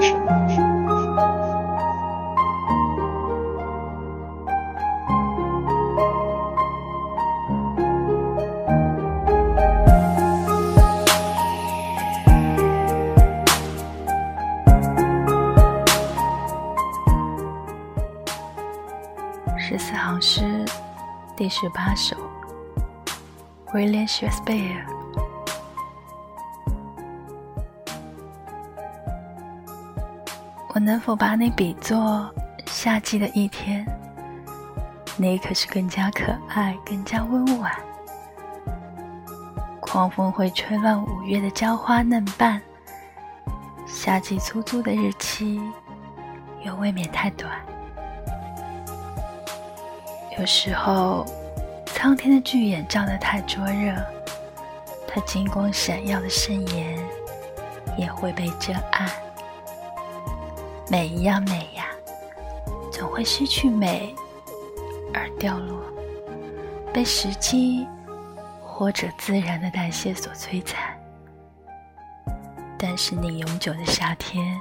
十四行诗，第十八首，《William Shakespeare》。我能否把你比作夏季的一天？你可是更加可爱，更加温婉。狂风会吹乱五月的娇花嫩瓣，夏季粗粗的日期又未免太短。有时候，苍天的巨眼照得太灼热，它金光闪耀的圣颜也会被遮暗。美一样美呀，总会失去美而掉落，被时机或者自然的代谢所摧残。但是你永久的夏天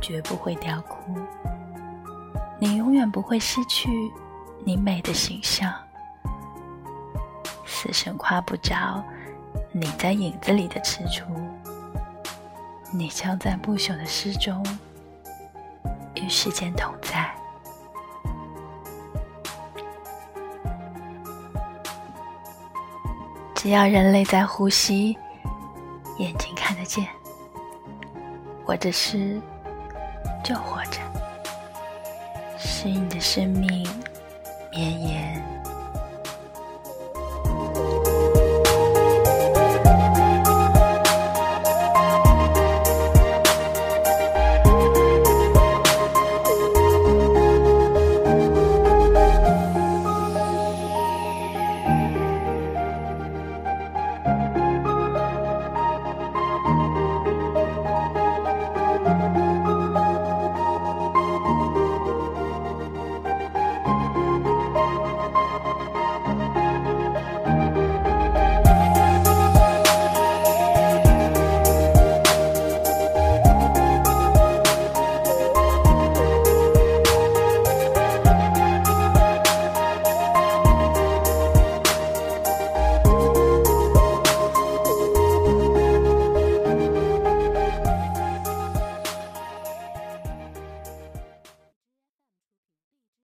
绝不会凋枯，你永远不会失去。你美的形象，死神夸不着你在影子里的踟蹰，你将在不朽的诗中与时间同在。只要人类在呼吸，眼睛看得见，我的诗就活着，是你的生命。绵延